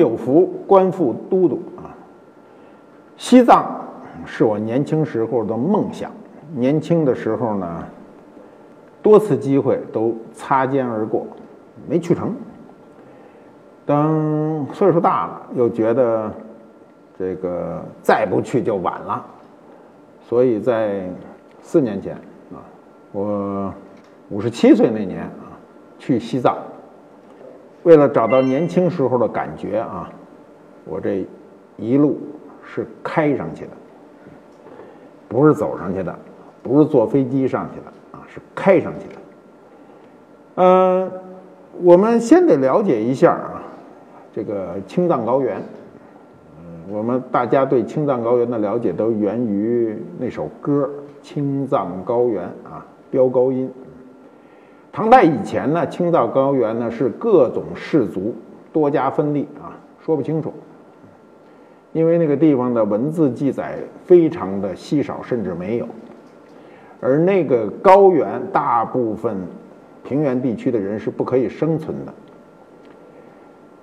有福，官复都督啊。西藏是我年轻时候的梦想，年轻的时候呢，多次机会都擦肩而过，没去成。等岁数大了，又觉得这个再不去就晚了，所以在四年前啊，我五十七岁那年啊，去西藏，为了找到年轻时候的感觉啊，我这一路是开上去的，不是走上去的，不是坐飞机上去的啊，是开上去的。嗯，我们先得了解一下啊。这个青藏高原，嗯，我们大家对青藏高原的了解都源于那首歌《青藏高原》啊，飙高音。唐代以前呢，青藏高原呢是各种氏族多家分立啊，说不清楚，因为那个地方的文字记载非常的稀少，甚至没有。而那个高原大部分平原地区的人是不可以生存的。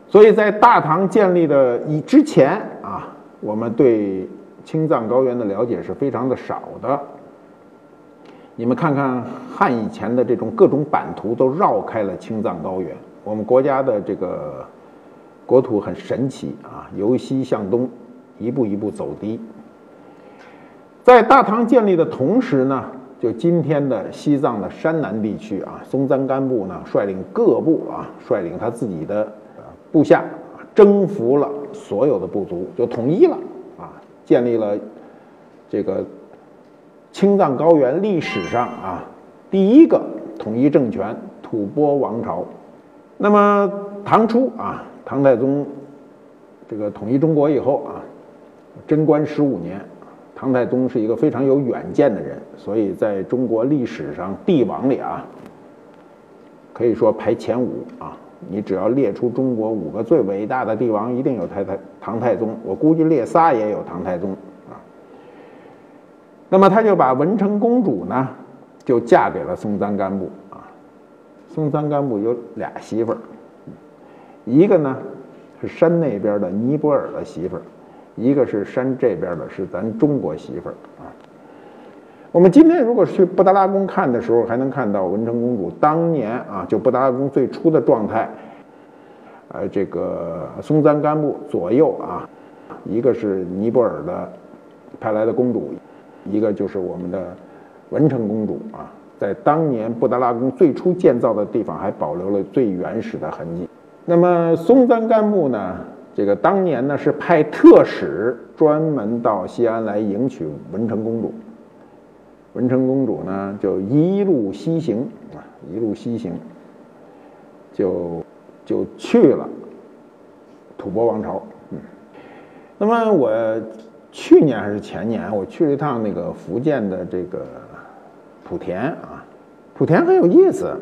所以在大唐建立的以之前啊，我们对青藏高原的了解是非常的少的。你们看看汉以前的这种各种版图都绕开了青藏高原。我们国家的这个国土很神奇啊，由西向东一步一步走低。在大唐建立的同时呢，就今天的西藏的山南地区啊，松赞干布呢率领各部啊，率领他自己的。部下征服了所有的部族，就统一了啊，建立了这个青藏高原历史上啊第一个统一政权——吐蕃王朝。那么唐初啊，唐太宗这个统一中国以后啊，贞观十五年，唐太宗是一个非常有远见的人，所以在中国历史上帝王里啊，可以说排前五啊。你只要列出中国五个最伟大的帝王，一定有太太唐太宗。我估计列仨也有唐太宗。那么他就把文成公主呢，就嫁给了松赞干布啊。松赞干布有俩媳妇儿，一个呢是山那边的尼泊尔的媳妇儿，一个是山这边的是咱中国媳妇儿啊。我们今天如果去布达拉宫看的时候，还能看到文成公主当年啊，就布达拉宫最初的状态。呃，这个松赞干布左右啊，一个是尼泊尔的派来的公主，一个就是我们的文成公主啊，在当年布达拉宫最初建造的地方还保留了最原始的痕迹。那么松赞干布呢，这个当年呢是派特使专门到西安来迎娶文成公主。文成公主呢，就一路西行啊，一路西行，就就去了吐蕃王朝。嗯，那么我去年还是前年，我去了一趟那个福建的这个莆田啊，莆田很有意思。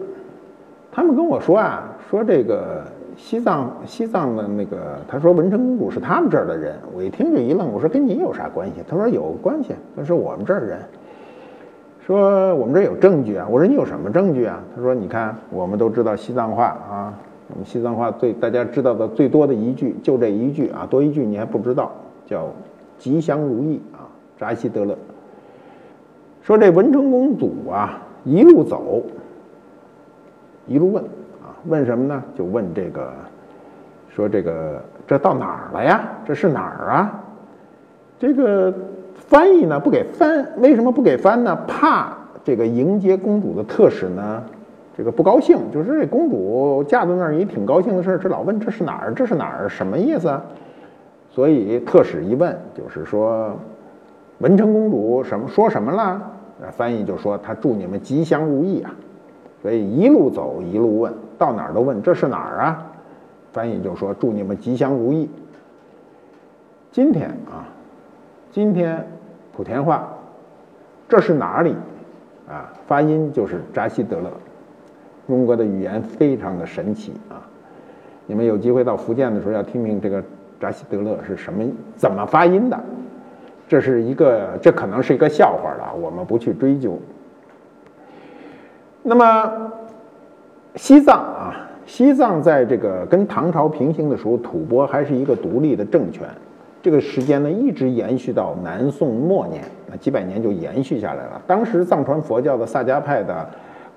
他们跟我说啊，说这个西藏西藏的那个，他说文成公主是他们这儿的人。我一听就一愣，我说跟你有啥关系？他说有关系，他说我们这儿人。说我们这有证据啊！我说你有什么证据啊？他说：“你看，我们都知道西藏话啊，我们西藏话最大家知道的最多的一句就这一句啊，多一句你还不知道，叫吉祥如意啊，扎西德勒。”说这文成公主啊，一路走，一路问啊，问什么呢？就问这个，说这个这到哪儿了呀？这是哪儿啊？这个。翻译呢不给翻，为什么不给翻呢？怕这个迎接公主的特使呢，这个不高兴。就是这公主嫁到那儿也挺高兴的事儿，这老问这是哪儿？这是哪儿？什么意思啊？所以特使一问，就是说文成公主什么说什么了？翻译就说他祝你们吉祥如意啊。所以一路走一路问，到哪儿都问这是哪儿啊？翻译就说祝你们吉祥如意。今天啊，今天。莆田话，这是哪里？啊，发音就是扎西德勒。中国的语言非常的神奇啊！你们有机会到福建的时候，要听听这个扎西德勒是什么怎么发音的。这是一个，这可能是一个笑话了，我们不去追究。那么，西藏啊，西藏在这个跟唐朝平行的时候，吐蕃还是一个独立的政权。这个时间呢，一直延续到南宋末年，那几百年就延续下来了。当时藏传佛教的萨迦派的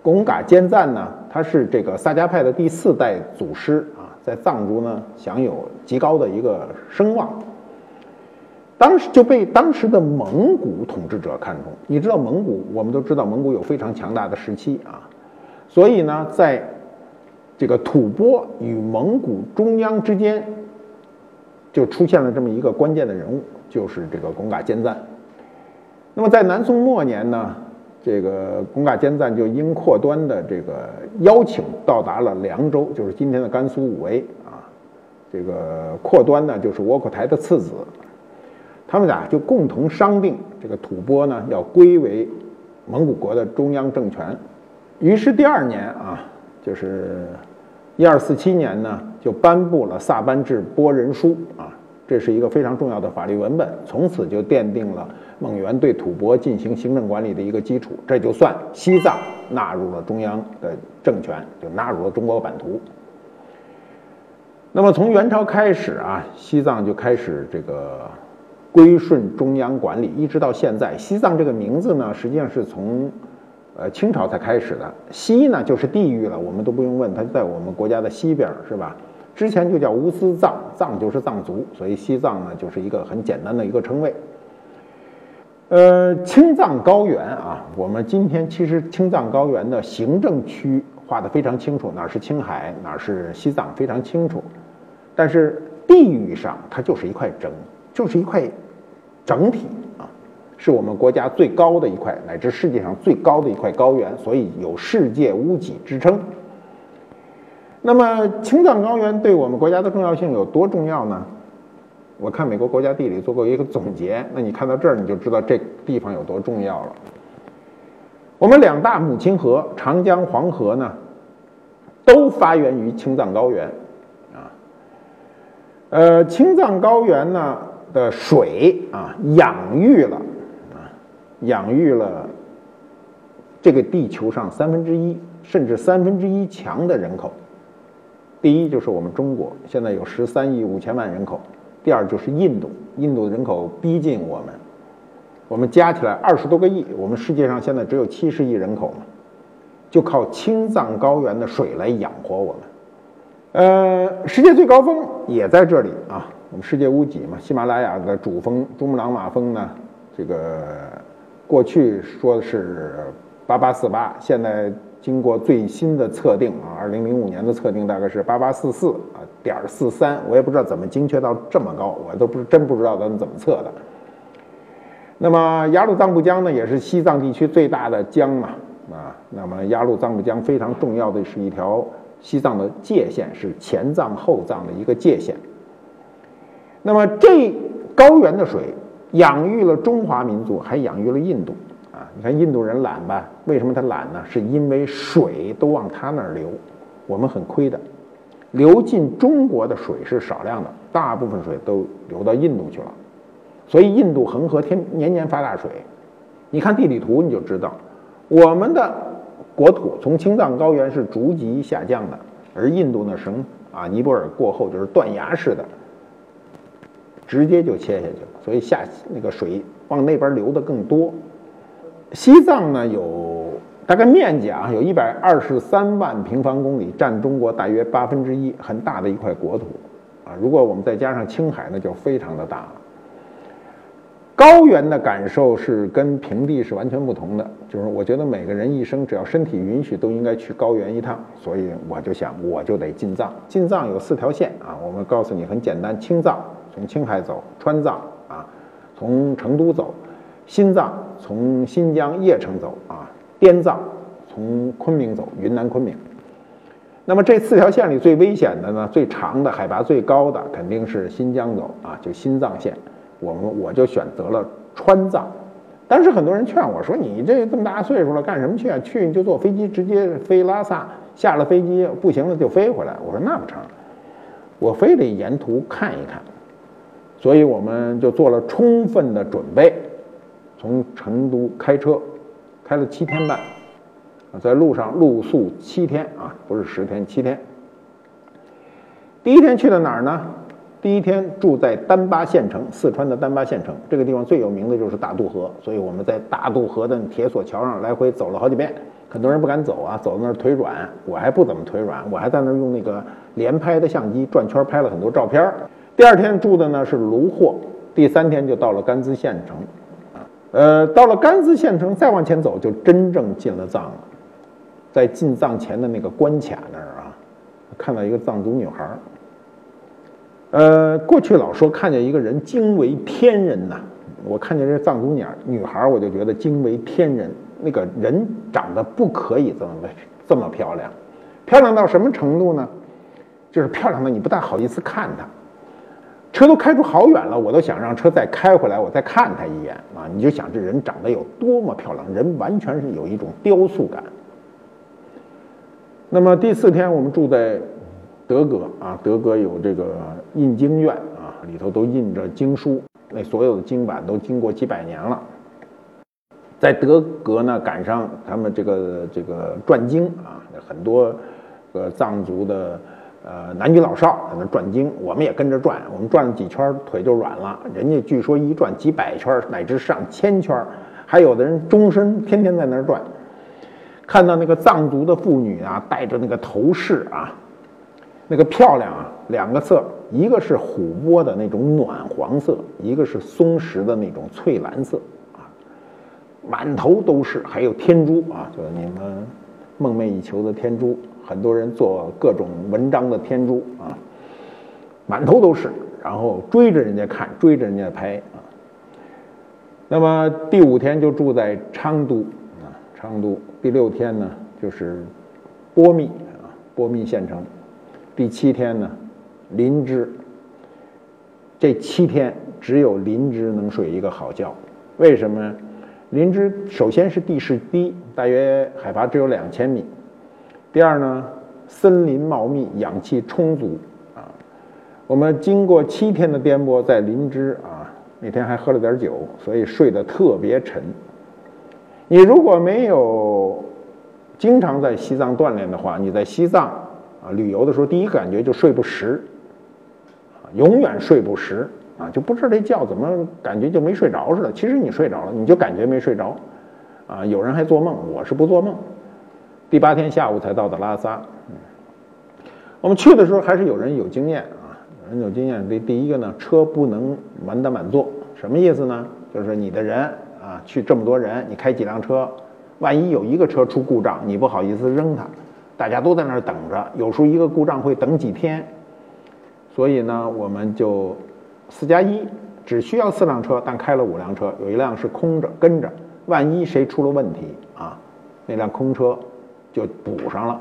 贡嘎坚赞呢，他是这个萨迦派的第四代祖师，在藏族呢享有极高的一个声望。当时就被当时的蒙古统治者看中。你知道蒙古，我们都知道蒙古有非常强大的时期啊，所以呢，在这个吐蕃与蒙古中央之间。就出现了这么一个关键的人物，就是这个贡嘎坚赞。那么在南宋末年呢，这个贡嘎坚赞就因阔端的这个邀请到达了凉州，就是今天的甘肃武威啊。这个阔端呢，就是窝阔台的次子，他们俩就共同商定，这个吐蕃呢要归为蒙古国的中央政权。于是第二年啊，就是一二四七年呢。就颁布了《萨班治波人书》啊，这是一个非常重要的法律文本，从此就奠定了蒙元对吐蕃进行行政管理的一个基础。这就算西藏纳入了中央的政权，就纳入了中国版图。那么从元朝开始啊，西藏就开始这个归顺中央管理，一直到现在。西藏这个名字呢，实际上是从呃清朝才开始的。西呢就是地域了，我们都不用问，它在我们国家的西边，是吧？之前就叫乌斯藏，藏就是藏族，所以西藏呢就是一个很简单的一个称谓。呃，青藏高原啊，我们今天其实青藏高原的行政区划得非常清楚，哪是青海，哪是西藏，非常清楚。但是地域上它就是一块整，就是一块整体啊，是我们国家最高的一块，乃至世界上最高的一块高原，所以有世界屋脊之称。那么青藏高原对我们国家的重要性有多重要呢？我看美国国家地理做过一个总结，那你看到这儿你就知道这地方有多重要了。我们两大母亲河长江、黄河呢，都发源于青藏高原啊。呃，青藏高原呢的水啊，养育了啊，养育了这个地球上三分之一甚至三分之一强的人口。第一就是我们中国，现在有十三亿五千万人口；第二就是印度，印度的人口逼近我们，我们加起来二十多个亿，我们世界上现在只有七十亿人口嘛，就靠青藏高原的水来养活我们。呃，世界最高峰也在这里啊，我们世界屋脊嘛，喜马拉雅的主峰珠穆朗玛峰呢，这个过去说的是八八四八，现在。经过最新的测定啊，二零零五年的测定大概是八八四四点四三，我也不知道怎么精确到这么高，我都不真不知道咱们怎么测的。那么雅鲁藏布江呢，也是西藏地区最大的江嘛啊。那么雅鲁藏布江非常重要的是一条西藏的界限，是前藏后藏的一个界限。那么这高原的水养育了中华民族，还养育了印度啊。你看印度人懒吧？为什么他懒呢？是因为水都往他那儿流，我们很亏的。流进中国的水是少量的，大部分水都流到印度去了。所以印度恒河天年年发大水。你看地理图你就知道，我们的国土从青藏高原是逐级下降的，而印度呢，省啊尼泊尔过后就是断崖式的，直接就切下去了。所以下那个水往那边流的更多。西藏呢有大概面积啊，有一百二十三万平方公里，占中国大约八分之一，很大的一块国土啊。如果我们再加上青海，那就非常的大了。高原的感受是跟平地是完全不同的，就是我觉得每个人一生只要身体允许，都应该去高原一趟。所以我就想，我就得进藏。进藏有四条线啊，我们告诉你很简单：青藏从青海走，川藏啊从成都走。新藏从新疆叶城走啊，滇藏从昆明走，云南昆明。那么这四条线里最危险的呢，最长的、海拔最高的肯定是新疆走啊，就新藏线。我们我就选择了川藏。当时很多人劝我说：“你这这么大岁数了，干什么去啊？去你就坐飞机直接飞拉萨，下了飞机不行了就飞回来。”我说：“那不成，我非得沿途看一看。”所以我们就做了充分的准备。从成都开车，开了七天半，在路上露宿七天啊，不是十天七天，第一天去的哪儿呢？第一天住在丹巴县城，四川的丹巴县城这个地方最有名的就是大渡河，所以我们在大渡河的铁索桥上来回走了好几遍。很多人不敢走啊，走到那儿腿软，我还不怎么腿软，我还在那儿用那个连拍的相机转圈拍了很多照片。第二天住的呢是卢霍，第三天就到了甘孜县城，呃，到了甘孜县城再往前走就真正进了藏了，在进藏前的那个关卡那儿啊，看到一个藏族女孩儿。呃，过去老说看见一个人惊为天人呐，我看见这藏族女女孩儿，我就觉得惊为天人。那个人长得不可以这么这么漂亮，漂亮到什么程度呢？就是漂亮的你不大好意思看她。车都开出好远了，我都想让车再开回来，我再看她一眼啊！你就想这人长得有多么漂亮，人完全是有一种雕塑感。那么第四天我们住在。德格啊，德格有这个印经院啊，里头都印着经书，那所有的经版都经过几百年了。在德格呢，赶上他们这个这个转经啊，很多个藏族的呃男女老少在那转经，我们也跟着转，我们转了几圈腿就软了，人家据说一转几百圈乃至上千圈，还有的人终身天天在那转。看到那个藏族的妇女啊，戴着那个头饰啊。那个漂亮啊，两个色，一个是琥珀的那种暖黄色，一个是松石的那种翠蓝色，啊，满头都是，还有天珠啊，就是你们梦寐以求的天珠，很多人做各种文章的天珠啊，满头都是，然后追着人家看，追着人家拍啊。那么第五天就住在昌都啊，昌都，第六天呢就是波密啊，波密县城。第七天呢，林芝。这七天只有林芝能睡一个好觉，为什么？林芝首先是地势低，大约海拔只有两千米。第二呢，森林茂密，氧气充足啊。我们经过七天的颠簸，在林芝啊，那天还喝了点酒，所以睡得特别沉。你如果没有经常在西藏锻炼的话，你在西藏。啊，旅游的时候第一感觉就睡不实，啊，永远睡不实，啊，就不知道这觉怎么感觉就没睡着似的。其实你睡着了，你就感觉没睡着，啊，有人还做梦，我是不做梦。第八天下午才到的拉萨，嗯，我们去的时候还是有人有经验啊，有人有经验。第第一个呢，车不能满打满座，什么意思呢？就是你的人啊，去这么多人，你开几辆车，万一有一个车出故障，你不好意思扔它。大家都在那儿等着，有时候一个故障会等几天，所以呢，我们就四加一，只需要四辆车，但开了五辆车，有一辆是空着跟着，万一谁出了问题啊，那辆空车就补上了。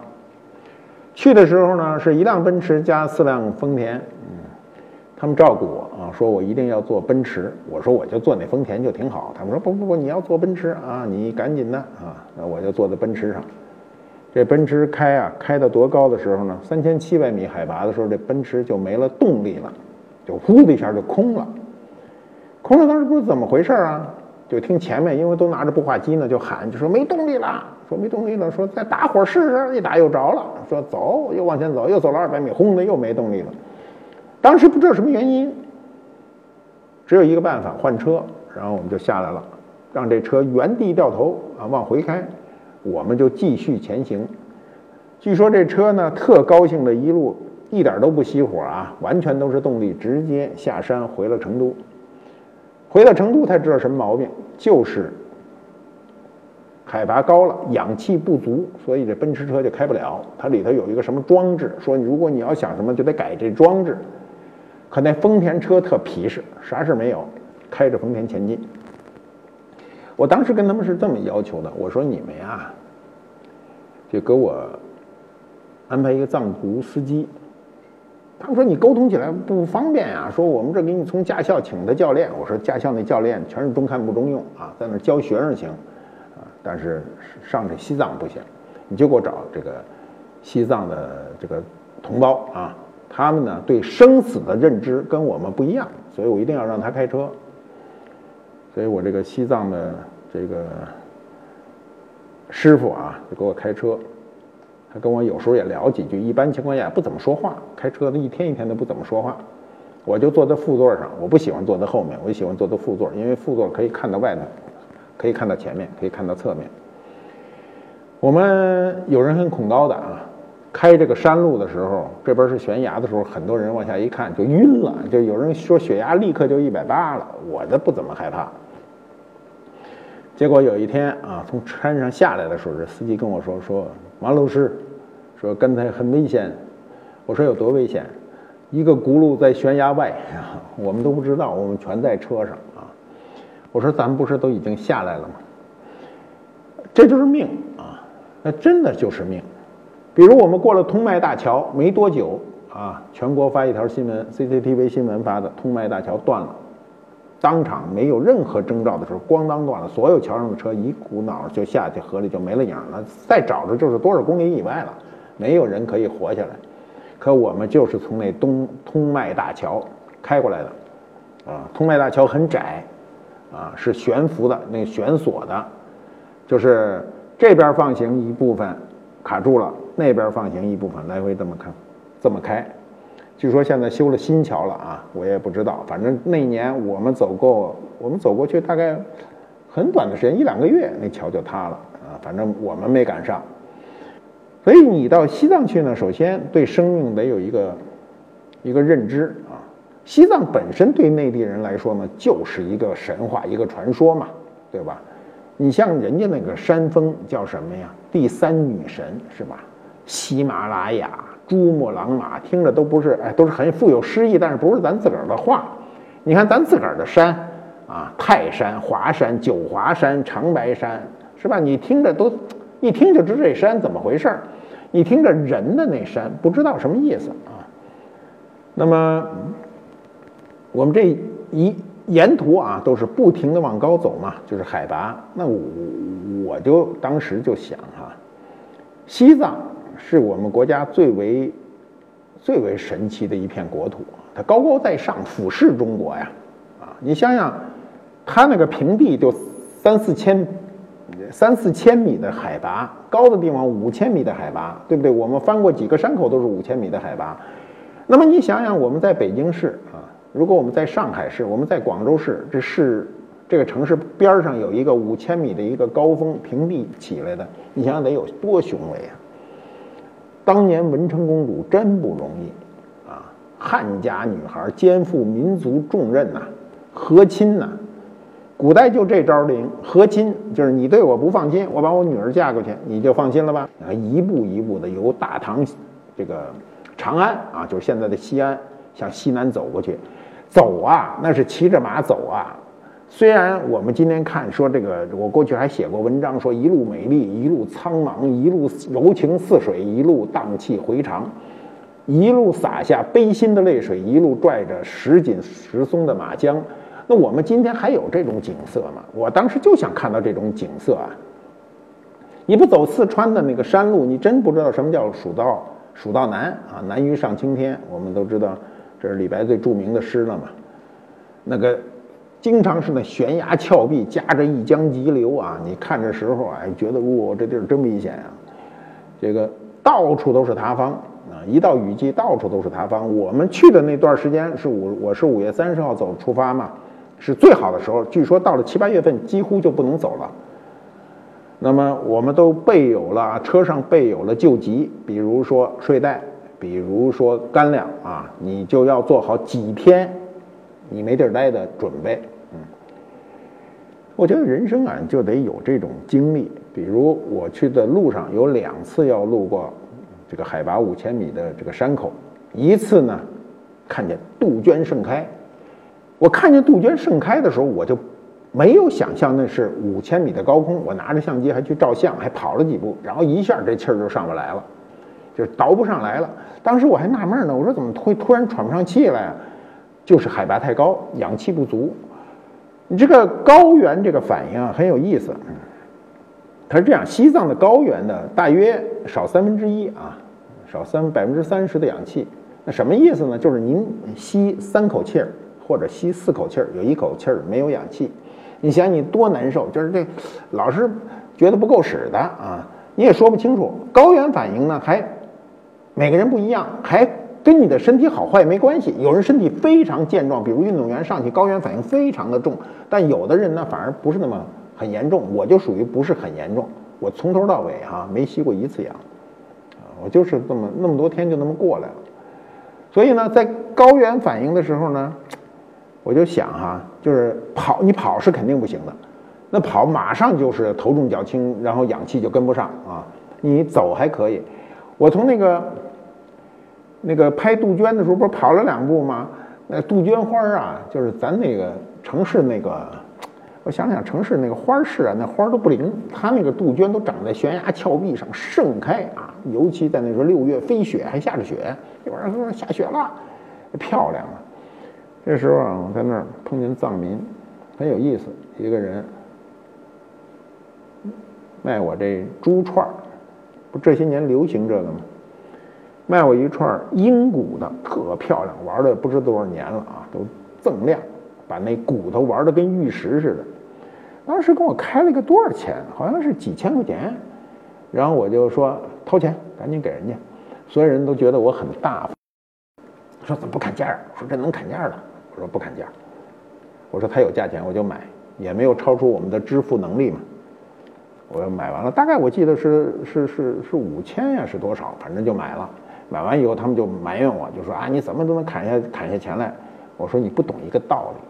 去的时候呢，是一辆奔驰加四辆丰田，嗯，他们照顾我啊，说我一定要坐奔驰，我说我就坐那丰田就挺好，他们说不不不，你要坐奔驰啊，你赶紧的啊，那我就坐在奔驰上。这奔驰开啊，开到多高的时候呢？三千七百米海拔的时候，这奔驰就没了动力了，就呼的一下就空了。空了，当时不知怎么回事啊？就听前面，因为都拿着步话机呢，就喊，就说没动力了，说没动力了，说再打会儿试试。一打又着了，说走，又往前走，又走了二百米，轰的又没动力了。当时不知道什么原因，只有一个办法，换车。然后我们就下来了，让这车原地掉头啊，往回开。我们就继续前行。据说这车呢，特高兴的一路一点都不熄火啊，完全都是动力，直接下山回了成都。回到成都才知道什么毛病，就是海拔高了，氧气不足，所以这奔驰车就开不了。它里头有一个什么装置，说如果你要想什么，就得改这装置。可那丰田车特皮实，啥事没有，开着丰田前进。我当时跟他们是这么要求的，我说你们呀，就给我安排一个藏族司机。他们说你沟通起来不方便呀，说我们这给你从驾校请的教练。我说驾校那教练全是中看不中用啊，在那教学生行，但是上这西藏不行，你就给我找这个西藏的这个同胞啊，他们呢对生死的认知跟我们不一样，所以我一定要让他开车。所以我这个西藏的这个师傅啊，就给我开车，他跟我有时候也聊几句，一般情况下不怎么说话，开车的一天一天都不怎么说话。我就坐在副座上，我不喜欢坐在后面，我喜欢坐在副座，因为副座可以看到外头，可以看到前面，可以看到侧面。我们有人很恐高的啊，开这个山路的时候，这边是悬崖的时候，很多人往下一看就晕了，就有人说血压立刻就一百八了。我的不怎么害怕。结果有一天啊，从山上下来的时候，这司机跟我说说王老师，说刚才很危险。我说有多危险？一个轱辘在悬崖外，我们都不知道，我们全在车上啊。我说咱们不是都已经下来了吗？这就是命啊，那真的就是命。比如我们过了通麦大桥没多久啊，全国发一条新闻，CCTV 新闻发的，通麦大桥断了，当场没有任何征兆的时候，咣当断了，所有桥上的车一股脑就下去河里就没了影了，再找着就是多少公里以外了，没有人可以活下来。可我们就是从那东通麦大桥开过来的，啊，通麦大桥很窄，啊，是悬浮的，那悬索的，就是这边放行一部分卡住了，那边放行一部分来回这么看，这么开。据说现在修了新桥了啊，我也不知道，反正那年我们走过，我们走过去大概很短的时间，一两个月，那桥就塌了啊，反正我们没赶上。所以你到西藏去呢，首先对生命得有一个一个认知。西藏本身对内地人来说呢，就是一个神话，一个传说嘛，对吧？你像人家那个山峰叫什么呀？第三女神是吧？喜马拉雅、珠穆朗玛，听着都不是哎，都是很富有诗意，但是不是咱自个儿的话。你看咱自个儿的山啊，泰山、华山、九华山、长白山，是吧？你听着都一听就知这山怎么回事儿。你听着人的那山，不知道什么意思啊。那么我们这一沿途啊，都是不停的往高走嘛，就是海拔。那我我就当时就想哈，西藏是我们国家最为最为神奇的一片国土，它高高在上，俯视中国呀。啊，你想想，它那个平地就三四千。三四千米的海拔，高的地方五千米的海拔，对不对？我们翻过几个山口都是五千米的海拔。那么你想想，我们在北京市啊，如果我们在上海市，我们在广州市，这市这个城市边上有一个五千米的一个高峰平地起来的，你想想得有多雄伟啊！当年文成公主真不容易啊，汉家女孩肩负民族重任呐，和亲呐。古代就这招灵，和亲就是你对我不放心，我把我女儿嫁过去，你就放心了吧？啊，一步一步的由大唐这个长安啊，就是现在的西安，向西南走过去，走啊，那是骑着马走啊。虽然我们今天看说这个，我过去还写过文章，说一路美丽，一路苍茫，一路柔情似水，一路荡气回肠，一路洒下悲心的泪水，一路拽着时紧时松的马缰。那我们今天还有这种景色吗？我当时就想看到这种景色啊！你不走四川的那个山路，你真不知道什么叫蜀道。蜀道难啊，难于上青天。我们都知道，这是李白最著名的诗了嘛。那个经常是那悬崖峭壁夹着一江急流啊，你看这时候哎，觉得哇，这地儿真危险啊！这个到处都是塌方啊，一到雨季到处都是塌方。我们去的那段时间是五，我是五月三十号走出发嘛。是最好的时候，据说到了七八月份几乎就不能走了。那么我们都备有了车上备有了救急，比如说睡袋，比如说干粮啊，你就要做好几天你没地儿待的准备。嗯，我觉得人生啊就得有这种经历，比如我去的路上有两次要路过这个海拔五千米的这个山口，一次呢看见杜鹃盛开。我看见杜鹃盛开的时候，我就没有想象那是五千米的高空。我拿着相机还去照相，还跑了几步，然后一下这气儿就上不来了，就倒不上来了。当时我还纳闷呢，我说怎么会突然喘不上气来？就是海拔太高，氧气不足。你这个高原这个反应啊很有意思，它是这样：西藏的高原的大约少三分之一啊，少三百分之三十的氧气。那什么意思呢？就是您吸三口气儿。或者吸四口气儿，有一口气儿没有氧气，你想你多难受？就是这，老是觉得不够使的啊。你也说不清楚。高原反应呢，还每个人不一样，还跟你的身体好坏没关系。有人身体非常健壮，比如运动员上去高原反应非常的重，但有的人呢反而不是那么很严重。我就属于不是很严重，我从头到尾哈没吸过一次氧，我就是这么那么多天就那么过来了。所以呢，在高原反应的时候呢，我就想哈，就是跑，你跑是肯定不行的。那跑马上就是头重脚轻，然后氧气就跟不上啊。你走还可以。我从那个那个拍杜鹃的时候，不是跑了两步吗？那杜鹃花啊，就是咱那个城市那个，我想想，城市那个花市啊，那花都不灵。它那个杜鹃都长在悬崖峭壁上盛开啊，尤其在那时候六月飞雪还下着雪，一会儿说下雪了，漂亮啊。这时候啊，我在那儿碰见藏民，很有意思，一个人。卖我这猪串儿，不这些年流行这个吗？卖我一串鹰骨的，特漂亮，玩了不知多少年了啊，都锃亮，把那骨头玩的跟玉石似的。当时跟我开了一个多少钱？好像是几千块钱。然后我就说掏钱，赶紧给人家。所有人都觉得我很大方，说怎么不砍价？说这能砍价的？我说不砍价。我说他有价钱我就买，也没有超出我们的支付能力嘛。我买完了，大概我记得是是是是五千呀，是多少？反正就买了。买完以后，他们就埋怨我，就说啊，你怎么都能砍下砍下钱来？我说你不懂一个道理，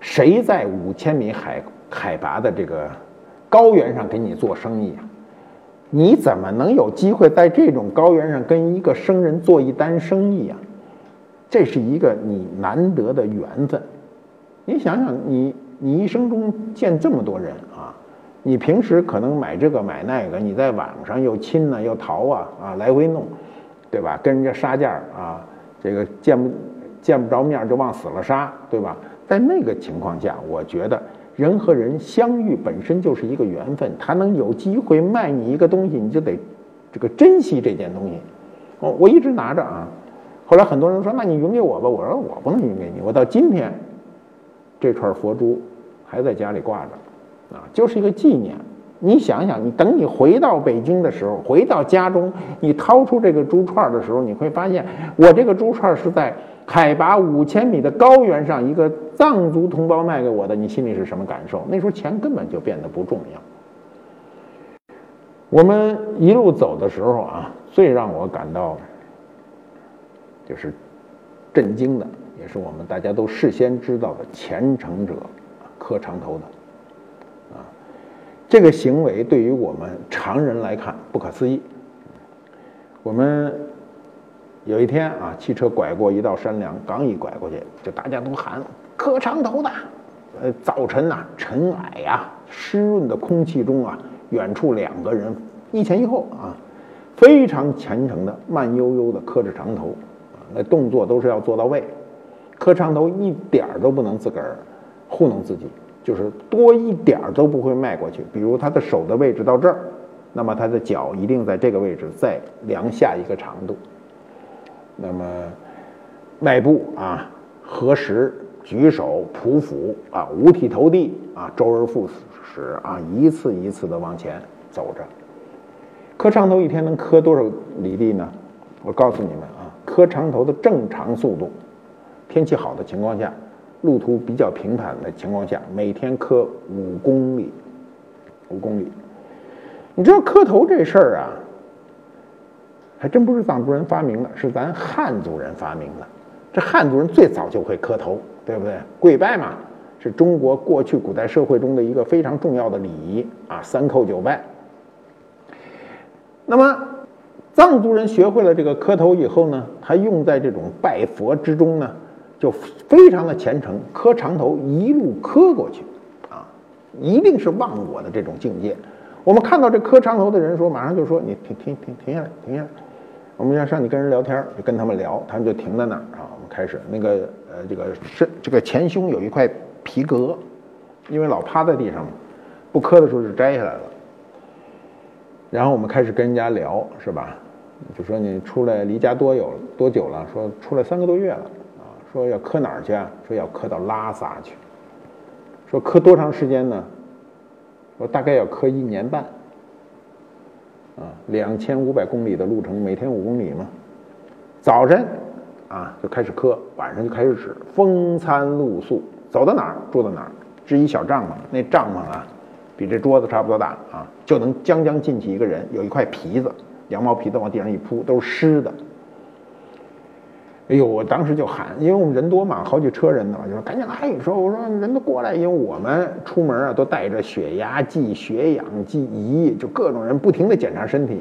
谁在五千米海海拔的这个高原上给你做生意啊？你怎么能有机会在这种高原上跟一个生人做一单生意啊？这是一个你难得的缘分。你想想，你你一生中见这么多人啊。你平时可能买这个买那个，你在网上又亲呢又淘啊啊来回弄，对吧？跟人家杀价啊，这个见不见不着面就往死了杀，对吧？在那个情况下，我觉得人和人相遇本身就是一个缘分，他能有机会卖你一个东西，你就得这个珍惜这件东西。我我一直拿着啊，后来很多人说，那你匀给我吧，我说我不能匀给你，我到今天这串佛珠还在家里挂着。啊，就是一个纪念。你想想，你等你回到北京的时候，回到家中，你掏出这个珠串的时候，你会发现，我这个珠串是在海拔五千米的高原上，一个藏族同胞卖给我的。你心里是什么感受？那时候钱根本就变得不重要。我们一路走的时候啊，最让我感到就是震惊的，也是我们大家都事先知道的虔诚者磕长头的。这个行为对于我们常人来看不可思议。我们有一天啊，汽车拐过一道山梁，刚一拐过去，就大家都喊“磕长头的”。呃，早晨呐，尘埃呀，湿润的空气中啊，远处两个人一前一后啊，非常虔诚的慢悠悠的磕着长头，那动作都是要做到位，磕长头一点都不能自个儿糊弄自己。就是多一点儿都不会迈过去。比如他的手的位置到这儿，那么他的脚一定在这个位置再量下一个长度。那么迈步啊，合十、举手、匍匐啊，五体投地啊，周而复始啊，一次一次的往前走着。磕长头一天能磕多少里地呢？我告诉你们啊，磕长头的正常速度，天气好的情况下。路途比较平坦的情况下，每天磕五公里，五公里。你知道磕头这事儿啊，还真不是藏族人发明的，是咱汉族人发明的。这汉族人最早就会磕头，对不对？跪拜嘛，是中国过去古代社会中的一个非常重要的礼仪啊，三叩九拜。那么，藏族人学会了这个磕头以后呢，他用在这种拜佛之中呢。就非常的虔诚，磕长头一路磕过去，啊，一定是忘我的这种境界。我们看到这磕长头的人说，马上就说你停停停停下来，停下来。我们要上去跟人聊天，就跟他们聊，他们就停在那儿啊。我们开始那个呃，这个是这个前胸有一块皮革，因为老趴在地上嘛，不磕的时候就摘下来了。然后我们开始跟人家聊，是吧？就说你出来离家多有多久了？说出来三个多月了。说要磕哪儿去啊？说要磕到拉萨去。说磕多长时间呢？说大概要磕一年半。啊，两千五百公里的路程，每天五公里嘛。早晨啊就开始磕，晚上就开始指，风餐露宿，走到哪儿住到哪儿，支一小帐篷，那帐篷啊比这桌子差不多大啊，就能将将进去一个人，有一块皮子，羊毛皮子往地上一铺，都是湿的。哎呦，我当时就喊，因为我们人多嘛，好几车人呢，就说赶紧来。你说我说人都过来，因为我们出门啊都带着血压计、血氧计仪，就各种人不停的检查身体。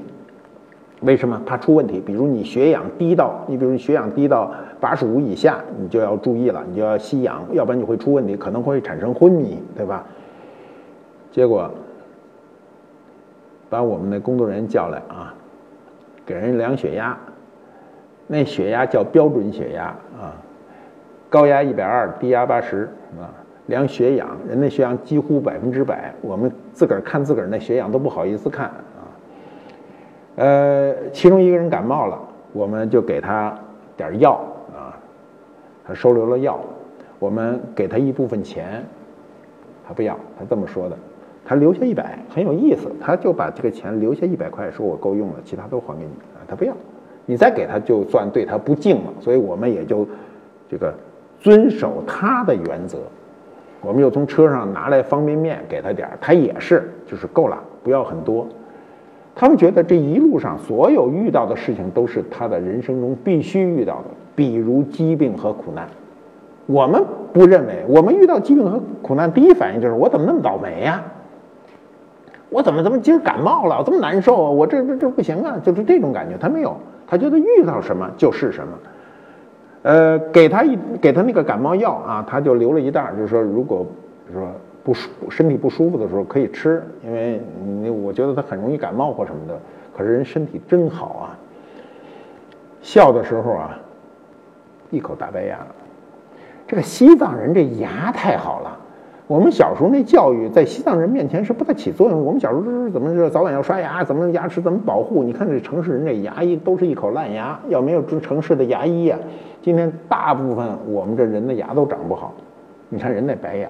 为什么？怕出问题。比如你血氧低到，你比如你血氧低到八十五以下，你就要注意了，你就要吸氧，要不然你会出问题，可能会产生昏迷，对吧？结果把我们的工作人员叫来啊，给人量血压。那血压叫标准血压啊，高压一百二，低压八十啊。量血氧，人的血氧几乎百分之百，我们自个儿看自个儿那血氧都不好意思看啊。呃，其中一个人感冒了，我们就给他点药啊，他收留了药，我们给他一部分钱，他不要，他这么说的，他留下一百，很有意思，他就把这个钱留下一百块，说我够用了，其他都还给你啊，他不要。你再给他，就算对他不敬了。所以我们也就这个遵守他的原则。我们又从车上拿来方便面给他点儿，他也是，就是够了，不要很多。他们觉得这一路上所有遇到的事情都是他的人生中必须遇到的，比如疾病和苦难。我们不认为，我们遇到疾病和苦难，第一反应就是我怎么那么倒霉呀？我怎么怎么今儿感冒了，我这么难受啊？我这这这不行啊！就是这种感觉，他没有。他觉得遇到什么就是什么，呃，给他一给他那个感冒药啊，他就留了一袋，就是说如果说不舒身体不舒服的时候可以吃，因为你我觉得他很容易感冒或什么的。可是人身体真好啊，笑的时候啊，一口大白牙，这个西藏人这牙太好了。我们小时候那教育在西藏人面前是不太起作用。我们小时候是怎么是早晚要刷牙，怎么牙齿怎么保护？你看这城市人这牙医都是一口烂牙，要没有这城市的牙医呀，今天大部分我们这人的牙都长不好。你看人那白牙。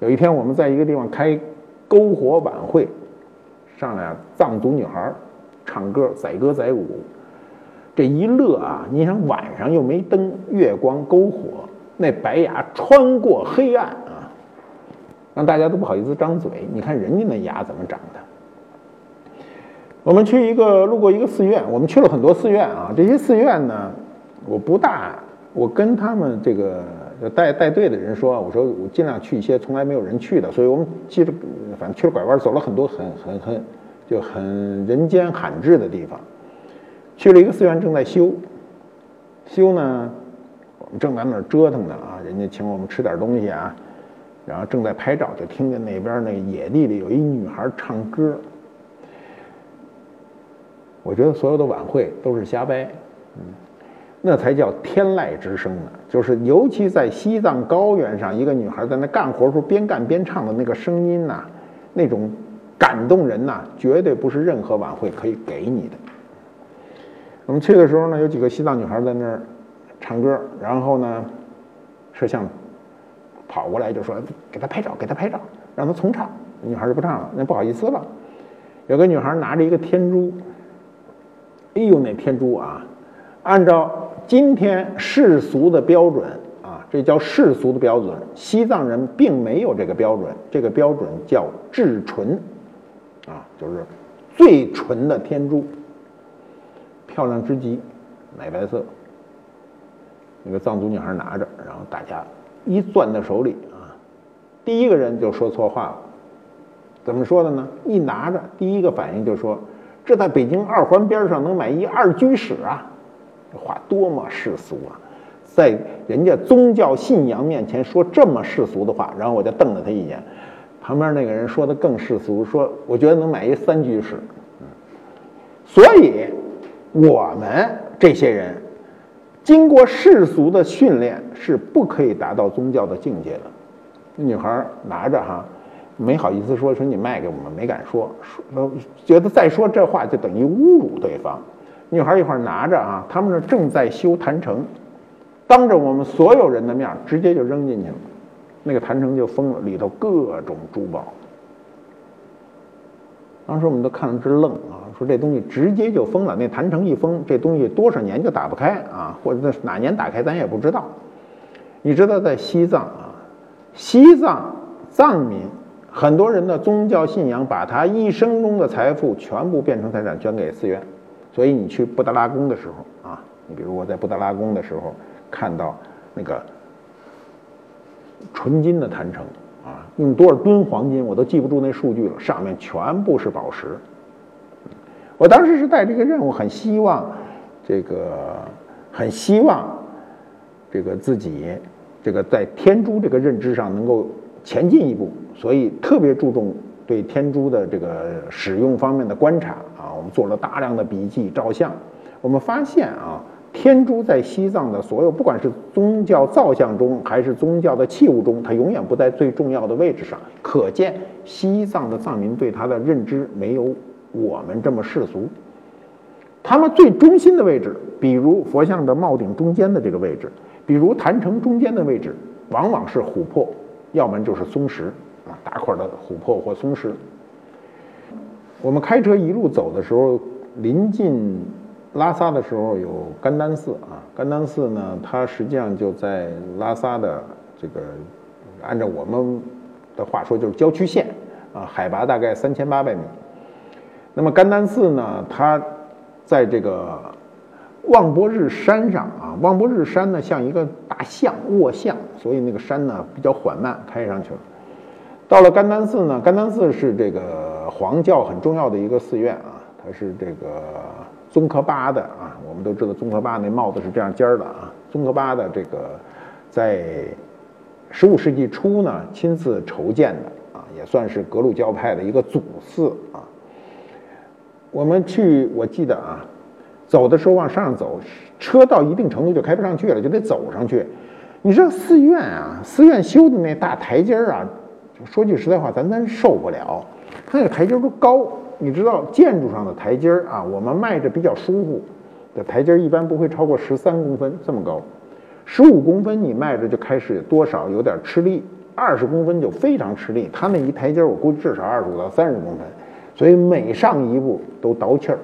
有一天我们在一个地方开篝火晚会，上来藏族女孩唱歌载歌载舞，这一乐啊！你想晚上又没灯，月光篝火，那白牙穿过黑暗。让大家都不好意思张嘴。你看人家那牙怎么长的？我们去一个路过一个寺院，我们去了很多寺院啊。这些寺院呢，我不大，我跟他们这个带带队的人说，我说我尽量去一些从来没有人去的。所以我们记着，反正去了拐弯，走了很多很很很就很人间罕至的地方。去了一个寺院，正在修，修呢，我们正在那儿折腾呢啊，人家请我们吃点东西啊。然后正在拍照，就听见那边那野地里有一女孩唱歌。我觉得所有的晚会都是瞎掰，嗯，那才叫天籁之声呢。就是尤其在西藏高原上，一个女孩在那干活时候边干边唱的那个声音呐，那种感动人呐，绝对不是任何晚会可以给你的。我们去的时候呢，有几个西藏女孩在那儿唱歌，然后呢，摄像。跑过来就说：“给他拍照，给他拍照，让他重唱。”女孩就不唱了，那不好意思了。有个女孩拿着一个天珠，哎呦，那天珠啊，按照今天世俗的标准啊，这叫世俗的标准。西藏人并没有这个标准，这个标准叫至纯，啊，就是最纯的天珠，漂亮之极，奶白色。那个藏族女孩拿着，然后大家。一攥在手里啊，第一个人就说错话了。怎么说的呢？一拿着，第一个反应就说：“这在北京二环边上能买一二居室啊！”这话多么世俗啊！在人家宗教信仰面前说这么世俗的话，然后我就瞪了他一眼。旁边那个人说的更世俗，说：“我觉得能买一三居室。”所以，我们这些人。经过世俗的训练是不可以达到宗教的境界的。那女孩拿着哈，没好意思说，说你卖给我们，没敢说，说觉得再说这话就等于侮辱对方。女孩一会儿拿着啊，他们那正在修坛城，当着我们所有人的面直接就扔进去了，那个坛城就封了，里头各种珠宝。当时我们都看了直愣啊，说这东西直接就封了，那坛城一封，这东西多少年就打不开啊，或者那哪年打开咱也不知道。你知道在西藏啊，西藏藏民很多人的宗教信仰，把他一生中的财富全部变成财产捐给寺院，所以你去布达拉宫的时候啊，你比如我在布达拉宫的时候看到那个纯金的坛城。用多少吨黄金我都记不住那数据了，上面全部是宝石。我当时是带这个任务，很希望这个，很希望这个自己这个在天珠这个认知上能够前进一步，所以特别注重对天珠的这个使用方面的观察啊，我们做了大量的笔记、照相，我们发现啊。天珠在西藏的所有，不管是宗教造像中，还是宗教的器物中，它永远不在最重要的位置上。可见西藏的藏民对它的认知没有我们这么世俗。他们最中心的位置，比如佛像的帽顶中间的这个位置，比如坛城中间的位置，往往是琥珀，要么就是松石啊，大块的琥珀或松石。我们开车一路走的时候，临近。拉萨的时候有甘丹寺啊，甘丹寺呢，它实际上就在拉萨的这个，按照我们的话说就是郊区县啊，海拔大概三千八百米。那么甘丹寺呢，它在这个望波日山上啊，望波日山呢像一个大象卧象，所以那个山呢比较缓慢开上去了。到了甘丹寺呢，甘丹寺是这个黄教很重要的一个寺院啊，它是这个。宗喀巴的啊，我们都知道宗喀巴那帽子是这样尖儿的啊。宗喀巴的这个在十五世纪初呢亲自筹建的啊，也算是格鲁教派的一个祖寺啊。我们去，我记得啊，走的时候往上走，车到一定程度就开不上去了，就得走上去。你知道寺院啊，寺院修的那大台阶儿啊，说句实在话，咱真受不了，它那个台阶儿都高。你知道建筑上的台阶儿啊，我们迈着比较舒服的台阶儿，一般不会超过十三公分这么高，十五公分你迈着就开始多少有点吃力，二十公分就非常吃力。他那一台阶儿，我估计至少二十五到三十公分，所以每上一步都倒气儿。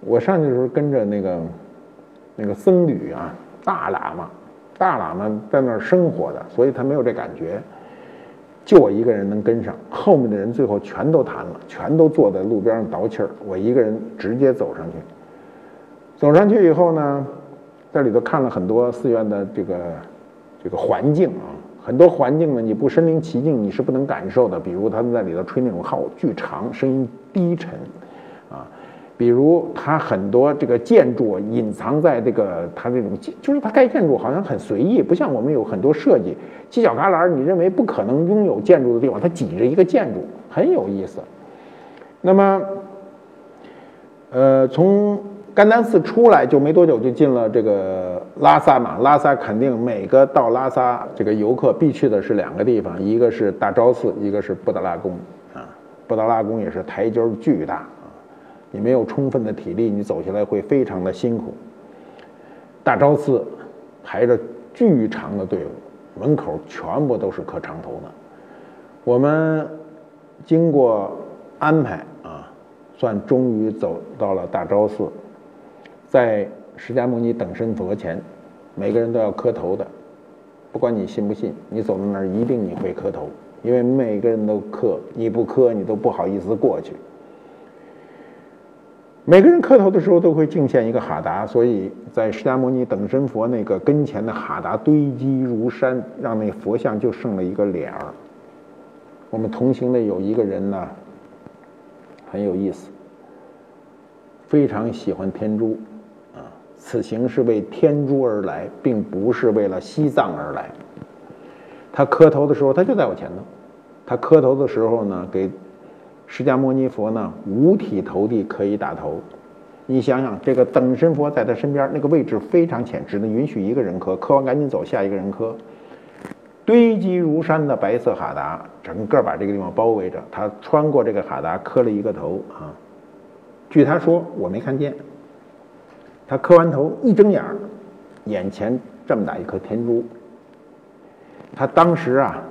我上去的时候跟着那个那个僧侣啊，大喇嘛，大喇嘛在那儿生活的，所以他没有这感觉。就我一个人能跟上，后面的人最后全都弹了，全都坐在路边上倒气儿。我一个人直接走上去。走上去以后呢，在里头看了很多寺院的这个这个环境啊，很多环境呢，你不身临其境你是不能感受的。比如他们在里头吹那种号，巨长，声音低沉，比如它很多这个建筑隐藏在这个它这种，就是它盖建筑好像很随意，不像我们有很多设计犄角旮旯，你认为不可能拥有建筑的地方，它挤着一个建筑，很有意思。那么，呃，从甘丹寺出来就没多久，就进了这个拉萨嘛。拉萨肯定每个到拉萨这个游客必去的是两个地方，一个是大昭寺，一个是布达拉宫啊。布达拉宫也是台阶巨大。你没有充分的体力，你走下来会非常的辛苦。大昭寺排着巨长的队伍，门口全部都是磕长头的。我们经过安排啊，算终于走到了大昭寺，在释迦牟尼等身佛前，每个人都要磕头的，不管你信不信，你走到那儿一定你会磕头，因为每个人都磕，你不磕你都不好意思过去。每个人磕头的时候都会敬献一个哈达，所以在释迦牟尼等身佛那个跟前的哈达堆积如山，让那佛像就剩了一个脸儿。我们同行的有一个人呢，很有意思，非常喜欢天珠，啊，此行是为天珠而来，并不是为了西藏而来。他磕头的时候，他就在我前头，他磕头的时候呢，给。释迦牟尼佛呢，五体投地可以打头。你想想，这个等身佛在他身边，那个位置非常浅，只能允许一个人磕，磕完赶紧走，下一个人磕。堆积如山的白色哈达，整个把这个地方包围着。他穿过这个哈达，磕了一个头啊。据他说，我没看见。他磕完头，一睁眼，眼前这么大一颗天珠。他当时啊，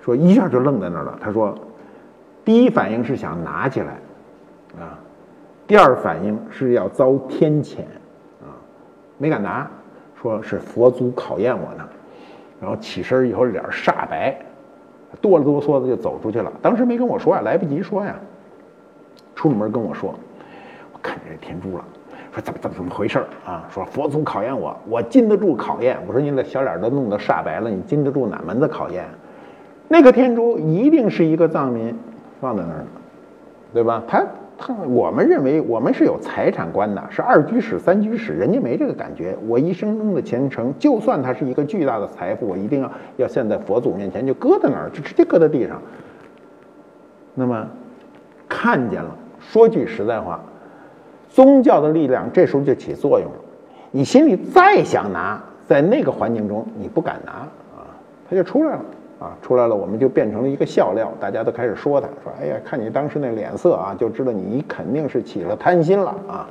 说一下就愣在那儿了。他说。第一反应是想拿起来，啊，第二反应是要遭天谴，啊，没敢拿，说是佛祖考验我呢，然后起身以后脸煞白，哆了哆嗦的就走出去了。当时没跟我说呀，来不及说呀，出了门跟我说，我看见这天珠了，说怎么怎么怎么回事啊？说佛祖考验我，我经得住考验。我说你那小脸都弄得煞白了，你经得住哪门子考验？那个天珠一定是一个藏民。放在那儿呢，对吧？他他，我们认为我们是有财产观的，是二居室、三居室，人家没这个感觉。我一生中的虔诚，就算它是一个巨大的财富，我一定要要现在佛祖面前就搁在那儿，就直接搁在地上。那么看见了，说句实在话，宗教的力量这时候就起作用了。你心里再想拿，在那个环境中你不敢拿啊，它就出来了。啊，出来了，我们就变成了一个笑料，大家都开始说他，说：“哎呀，看你当时那脸色啊，就知道你肯定是起了贪心了啊。”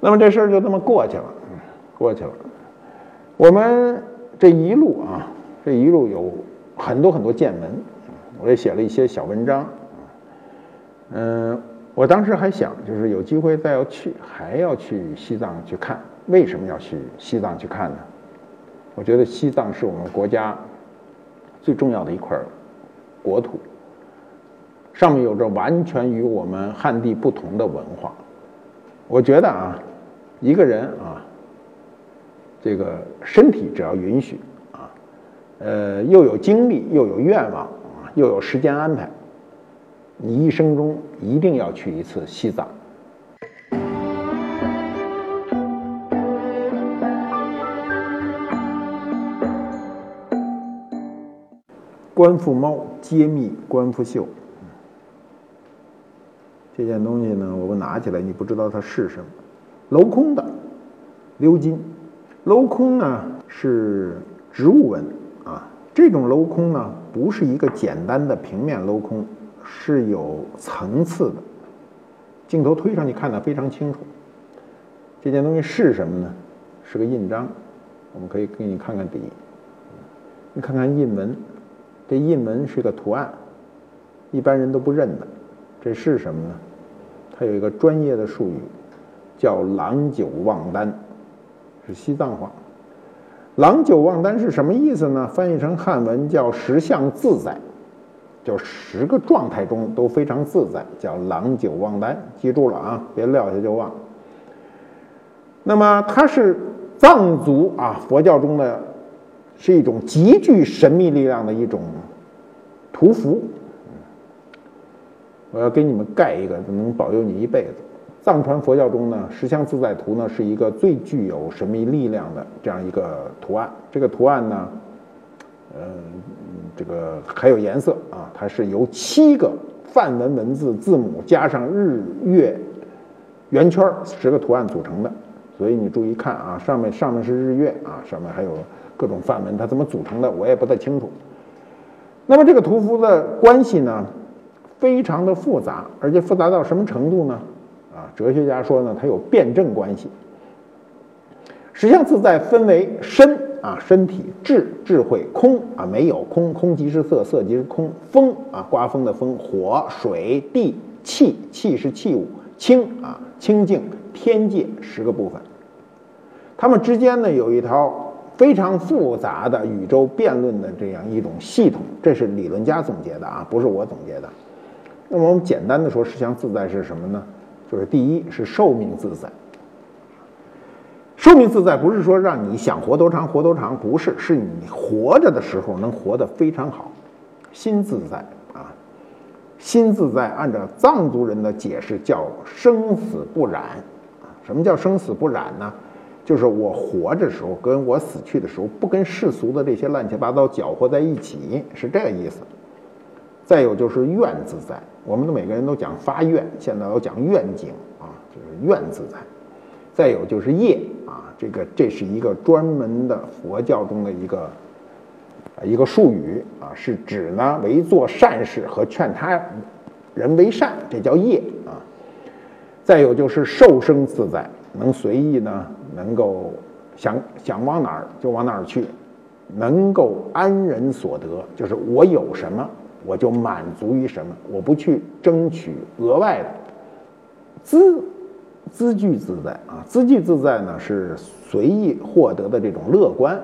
那么这事儿就这么过去了，过去了。我们这一路啊，这一路有很多很多见闻，我也写了一些小文章。嗯，我当时还想，就是有机会再要去，还要去西藏去看。为什么要去西藏去看呢？我觉得西藏是我们国家。最重要的一块国土，上面有着完全与我们汉地不同的文化。我觉得啊，一个人啊，这个身体只要允许啊，呃，又有精力，又有愿望啊，又有时间安排，你一生中一定要去一次西藏。官复猫揭秘官复秀，这件东西呢，我们拿起来，你不知道它是什么，镂空的鎏金，镂空呢是植物纹啊，这种镂空呢不是一个简单的平面镂空，是有层次的，镜头推上去看的非常清楚。这件东西是什么呢？是个印章，我们可以给你看看底，你看看印纹。这印文是个图案，一般人都不认的。这是什么呢？它有一个专业的术语，叫“郎久望丹”，是西藏话。“郎久望丹”是什么意思呢？翻译成汉文叫“十相自在”，就十个状态中都非常自在，叫“郎久望丹”。记住了啊，别撂下就忘。那么它是藏族啊佛教中的。是一种极具神秘力量的一种图符，我要给你们盖一个，能保佑你一辈子。藏传佛教中呢，十相自在图呢是一个最具有神秘力量的这样一个图案。这个图案呢，呃，这个还有颜色啊，它是由七个梵文文字字母加上日月圆圈十个图案组成的。所以你注意看啊，上面上面是日月啊，上面还有。各种梵文，它怎么组成的，我也不太清楚。那么这个图符的关系呢，非常的复杂，而且复杂到什么程度呢？啊，哲学家说呢，它有辩证关系。实相自在分为身啊，身体、智、智慧、空啊，没有空，空即是色，色即是空；风啊，刮风的风；火、水、地、气，气是器物；清啊，清净、天界十个部分。它们之间呢，有一条。非常复杂的宇宙辩论的这样一种系统，这是理论家总结的啊，不是我总结的。那么我们简单的说，十相自在是什么呢？就是第一是寿命自在。寿命自在不是说让你想活多长活多长，不是，是你活着的时候能活得非常好。心自在啊，心自在，按照藏族人的解释叫生死不染啊。什么叫生死不染呢？就是我活着时候，跟我死去的时候，不跟世俗的这些乱七八糟搅和在一起，是这个意思。再有就是愿自在，我们的每个人都讲发愿，现在都讲愿景啊，就是愿自在。再有就是业啊，这个这是一个专门的佛教中的一个一个术语啊，是指呢为做善事和劝他人为善，这叫业啊。再有就是受生自在，能随意呢。能够想想往哪儿就往哪儿去，能够安人所得，就是我有什么我就满足于什么，我不去争取额外的资资具自在啊，资具自在呢是随意获得的这种乐观，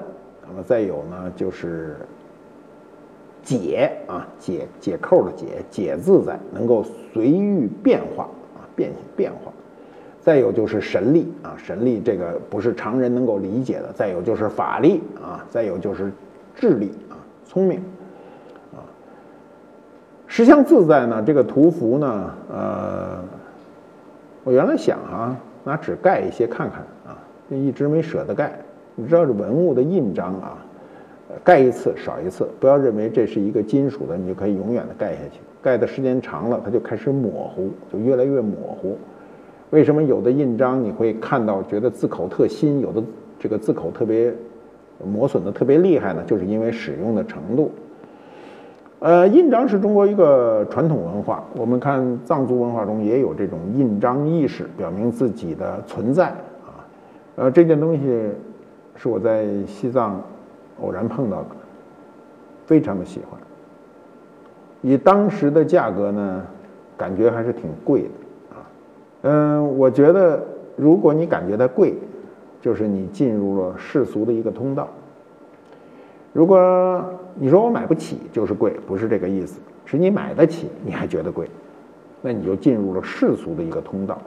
那么再有呢就是解啊解解扣的解解自在，能够随遇变化啊变变化。再有就是神力啊，神力这个不是常人能够理解的。再有就是法力啊，再有就是智力啊，聪明啊。十相自在呢，这个图符呢，呃，我原来想啊，拿纸盖一些看看啊，就一直没舍得盖。你知道这文物的印章啊，盖一次少一次，不要认为这是一个金属的，你就可以永远的盖下去。盖的时间长了，它就开始模糊，就越来越模糊。为什么有的印章你会看到觉得字口特新，有的这个字口特别磨损的特别厉害呢？就是因为使用的程度。呃，印章是中国一个传统文化，我们看藏族文化中也有这种印章意识，表明自己的存在啊。呃，这件东西是我在西藏偶然碰到的，非常的喜欢。以当时的价格呢，感觉还是挺贵的。嗯，我觉得如果你感觉它贵，就是你进入了世俗的一个通道。如果你说我买不起，就是贵，不是这个意思，是你买得起，你还觉得贵，那你就进入了世俗的一个通道。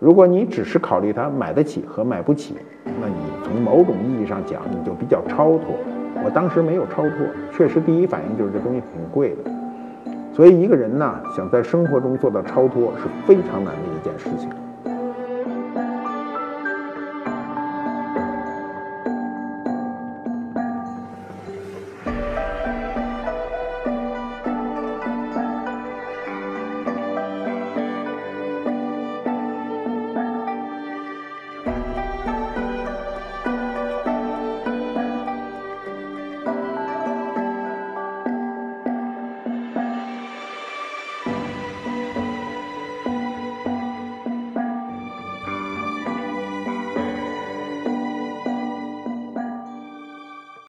如果你只是考虑它买得起和买不起，那你从某种意义上讲，你就比较超脱。我当时没有超脱，确实第一反应就是这东西挺贵的。所以，一个人呢，想在生活中做到超脱是非常难的一件事情。